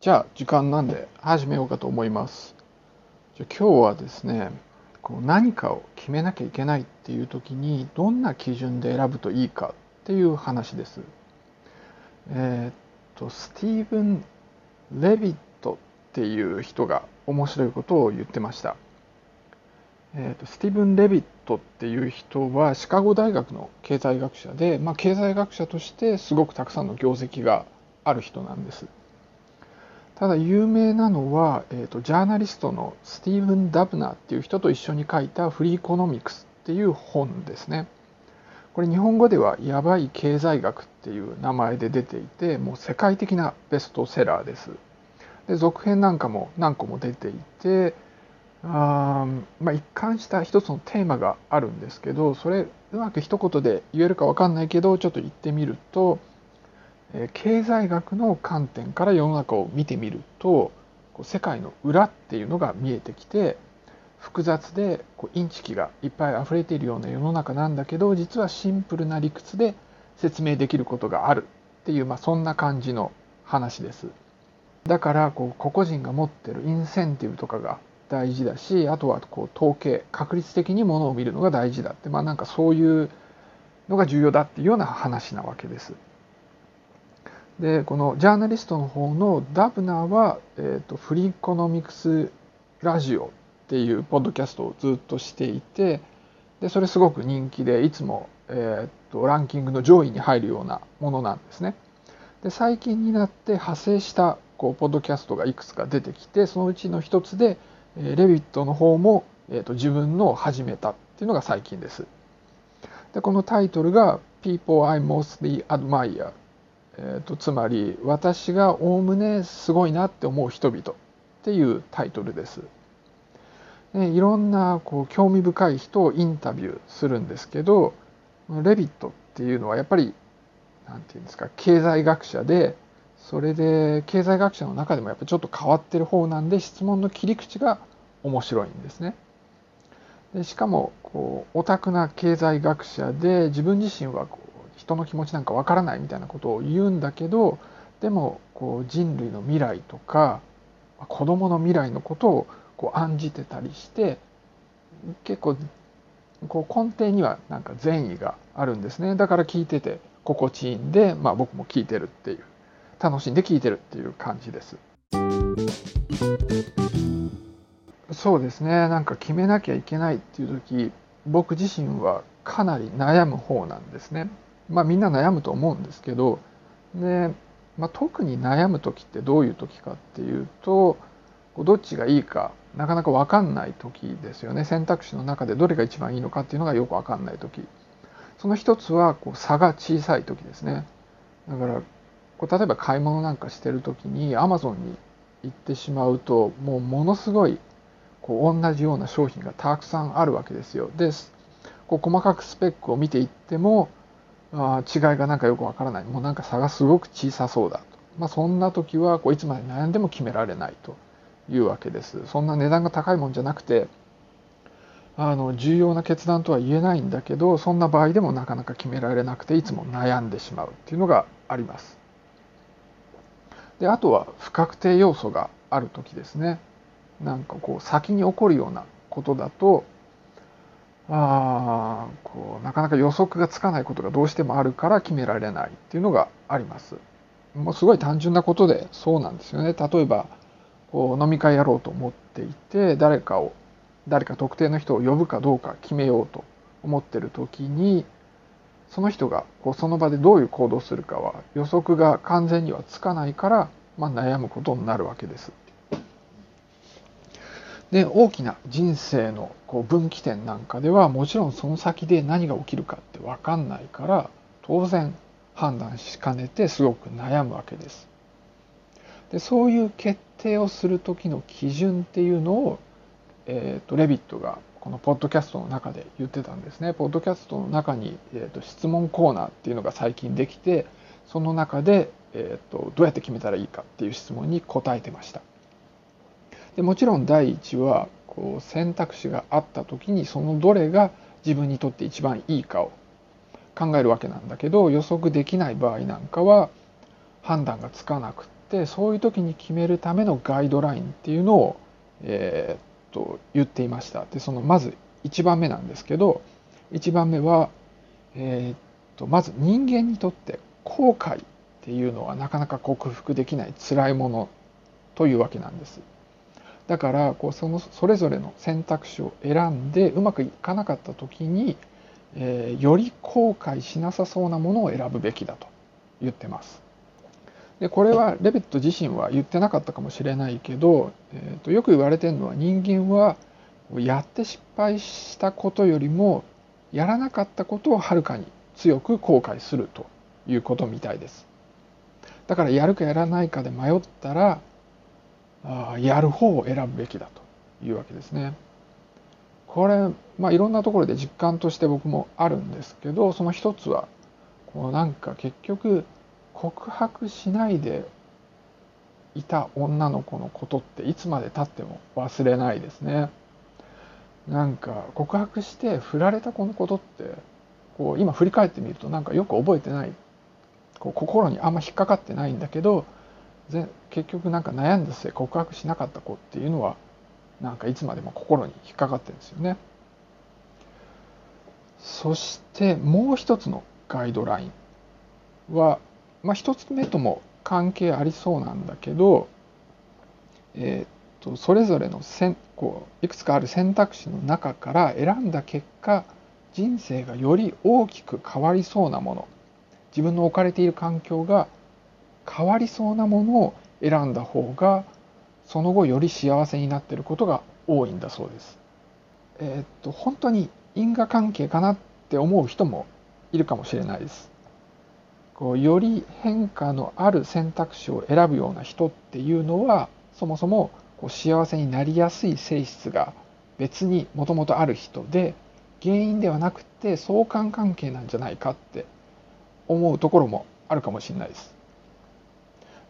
じゃあ時間なんで始めようかと思います。じゃ今日はですね、こう何かを決めなきゃいけないっていう時にどんな基準で選ぶといいかっていう話です。えーっとスティーブン・レビットっていう人が面白いことを言ってました。えー、とスティーブン・レビットっていう人はシカゴ大学の経済学者で、まあ、経済学者としてすごくたくさんの業績がある人なんです。ただ有名なのは、えー、とジャーナリストのスティーブン・ダブナーっていう人と一緒に書いた「フリーコノミクス」っていう本ですね。これ日本語では「やばい経済学」っていう名前で出ていてもう世界的なベストセラーです。で続編なんかも何個も出ていてあまあ、一貫した一つのテーマがあるんですけどそれうまく一言で言えるか分かんないけどちょっと言ってみると、経済学の観点から世の中を見てみると世界の裏っていうのが見えてきて複雑でインチキがいっぱい溢れているような世の中なんだけど実はシンプルな理屈で説明できることがあるっていう、まあ、そんな感じの話です。だからこう個々人が持ってるインセンティブとかが大事だしあとはこう統計確率的にものを見るのが大事だってまあなんかそういうのが重要だっていうような話なわけです。でこのジャーナリストの方のダブナーは、えーと、フリーコノミクスラジオっていうポッドキャストをずっとしていてでそれすごく人気でいつも、えーとランキングの上位に入るようなものなんですね。で最近になって派生したこうポッドキャストがいくつか出てきてそのうちの一つでえレビットの方も、えーと、自分のを始めたっていうのが最近です。でこのタイトルが People I Mostly Admire、えーと、つまり私がおおむねすごいなって思う人々っていうタイトルです。でいろんなこう興味深い人をインタビューするんですけどレビットっていうのはやっぱり何て言うんですか経済学者でそれで経済学者の中でもやっぱちょっと変わってる方なんで質問の切り口が面白いんですね。でしかもこうオタクな経済学者で自分自身はこう人の気持ちなんかわからないみたいなことを言うんだけどでもこう人類の未来とか子供の未来のことをこう案じてたりして結構こう根底にはなんか善意があるんですねだから聞いてて心地いいんで、まあ、僕も聞いてるっていう楽しんで聞いてるっていう感じです。そうですねなんか決めなきゃいけないっていう時僕自身はかなり悩む方なんですね。まあみんな悩むと思うんですけどで、まあ、特に悩む時ってどういう時かっていうとどっちがいいかなかなか分かんない時ですよね。選択肢の中でどれが一番いいのかっていうのがよく分かんない時。その一つはこう差が小さい時ですね。だからこう例えば買い物なんかしてる時にアマゾンに行ってしまうともうものすごいこう同じような商品がたくさんあるわけですよ。でこう細かくスペックを見ていってもあ違いがなんかよくわからないもうなんか差がすごく小さそうだと、まあ、そんな時はこういつまで悩んでも決められないというわけです。そんな値段が高いもんじゃなくてあの重要な決断とは言えないんだけどそんな場合でもなかなか決められなくていつも悩んでしまうっていうのがあります。であとは不確定要素がある時ですねなんかこう先に起こるようなことだとあこうなかなか予測がつかないことがどうしてもあるから決められないっていうのがあります。もうすごい単純なことでそうなんですよね。例えばこう飲み会やろうと思っていて誰かを誰か特定の人を呼ぶかどうか決めようと思ってる時にその人がこうその場でどういう行動するかは予測が完全にはつかないから、まあ、悩むことになるわけです。で大きな人生のこう分岐点なんかではもちろんその先で何が起きるかって分かんないから当然判断しかねてすごく悩むわけです。でそういう決定をする時の基準っていうのを、えーと、レビットがこのポッドキャストの中で言ってたんですね。ポッドキャストの中に、えーと、質問コーナーっていうのが最近できてその中で、えーとどうやって決めたらいいかっていう質問に答えてました。でもちろん第一はこう選択肢があった時にそのどれが自分にとって一番いいかを考えるわけなんだけど予測できない場合なんかは判断がつかなくってそういう時に決めるためのガイドラインっていうのを、えー、っと言っていましたでそのまず1番目なんですけど1番目は、えー、っとまず人間にとって後悔っていうのはなかなか克服できない辛いものというわけなんです。だからこうそのそれぞれの選択肢を選んでうまくいかなかった時に、えー、より後悔しなさそうなものを選ぶべきだと言ってます。でこれはレベット自身は言ってなかったかもしれないけど、えーと、よく言われてるのは人間はやって失敗したことよりもやらなかったことをはるかに強く後悔するということみたいです。だからやるかやらないかで迷ったらやる方を選ぶべきだというわけですね。これ、まあ、いろんなところで実感として僕もあるんですけどその一つはこうなんか結局告白しないでいた女の子のことっていつまでたっても忘れないですね。なんか告白して振られた子のことってこう今振り返ってみるとなんかよく覚えてないこう心にあんま引っかかってないんだけど結局なんか悩んだ末告白しなかった子っていうのはなんかいつまでも心に引っかかってるんですよね。そしてもう一つのガイドラインは、まあ、一つ目とも関係ありそうなんだけど、えー、とそれぞれのせこういくつかある選択肢の中から選んだ結果人生がより大きく変わりそうなもの自分の置かれている環境が変わりそうなものを選んだ方がその後より幸せになっていることが多いんだそうです。えー、っと本当に因果関係かなって思う人もいるかもしれないです。こうより変化のある選択肢を選ぶような人っていうのはそもそもこう幸せになりやすい性質が別にもともとある人で原因ではなくて相関関係なんじゃないかって思うところもあるかもしれないです。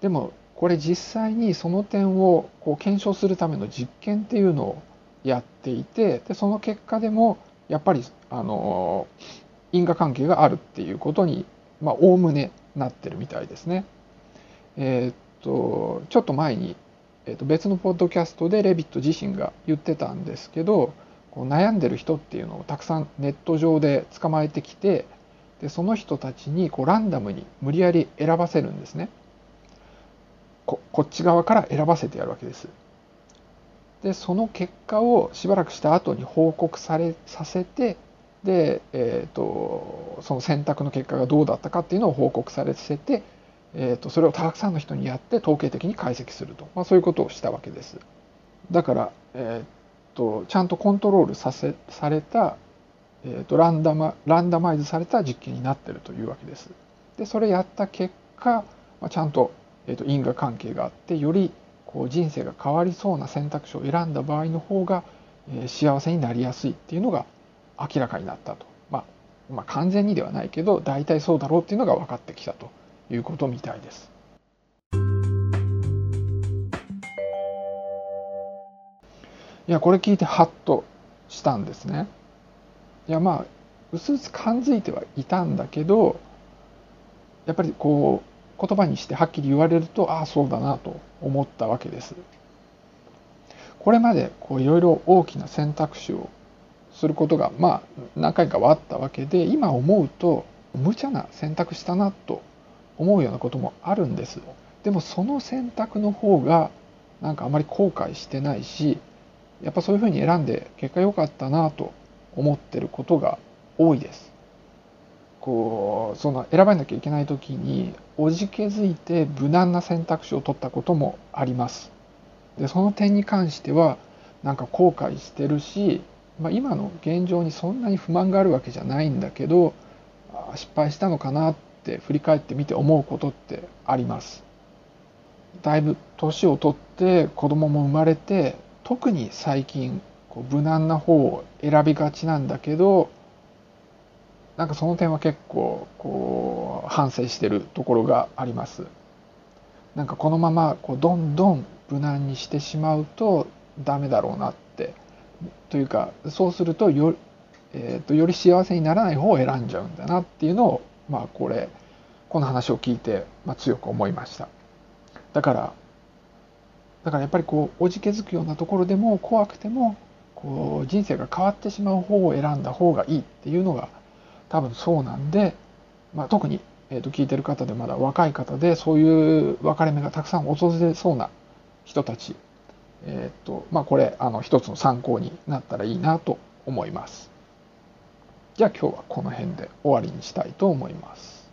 でもこれ実際にその点をこう検証するための実験っていうのをやっていてでその結果でもやっぱりあの因果関係があるっていうことにまあおおむねなってるみたいですね。えー、っとちょっと前に、えー、っと別のポッドキャストでレビット自身が言ってたんですけどこう悩んでる人っていうのをたくさんネット上で捕まえてきてでその人たちにこうランダムに無理やり選ばせるんですねこっち側から選ばせてやるわけです。でその結果をしばらくした後に報告されさせてで、えーと、その選択の結果がどうだったかっていうのを報告されせて、えーと、それをたくさんの人にやって統計的に解析すると、まあ、そういうことをしたわけです。だから、えーと、とちゃんとコントロールさせされたえーと、ランダマランダマイズされた実験になってるというわけです。でそれやった結果、まあ、ちゃんと,、えーと、因果関係があってよりこう人生が変わりそうな選択肢を選んだ場合の方が、えー、幸せになりやすいっていうのが明らかになったと、まあ、まあ完全にではないけど大体そうだろうっていうのが分かってきたということみたいです。いやこれ聞いてハッとしたんですね。いやまあうすうす感づいてはいたんだけどやっぱりこう言葉にしてはっきり言われるとああそうだなと思ったわけです。これまでこういろいろ大きな選択肢をすることがまあ何回かはあったわけで今思うと無茶な選択したなと思うようなこともあるんです。でもその選択の方がなんかあまり後悔してないしやっぱそういうふうに選んで結果良かったなと思ってることが多いです。こうその選ばなきゃいけない時におじけづいて無難な選択肢を取ったこともあります。でその点に関してはなんか後悔してるし、まあ、今の現状にそんなに不満があるわけじゃないんだけど失敗したのかなって振り返ってみて思うことってあります。だいぶ年を取って子供も生まれて特に最近こう無難な方を選びがちなんだけどなんかその点は結構こう反省してるところがあります。なんかこのままこうどんどん無難にしてしまうとダメだろうなってというかそうするとよ,、えー、とより幸せにならない方を選んじゃうんだなっていうのをまあこれこの話を聞いて、まあ、強く思いました。だからだからやっぱりこうおじけづくようなところでも怖くてもこう人生が変わってしまう方を選んだ方がいいっていうのが多分そうなんで、まあ、特に、えー、と聞いてる方でまだ若い方でそういう分かれ目がたくさん訪れそうな人たち、え、ー、とまあ、これあの一つの参考になったらいいなと思います。じゃあ今日はこの辺で終わりにしたいと思います。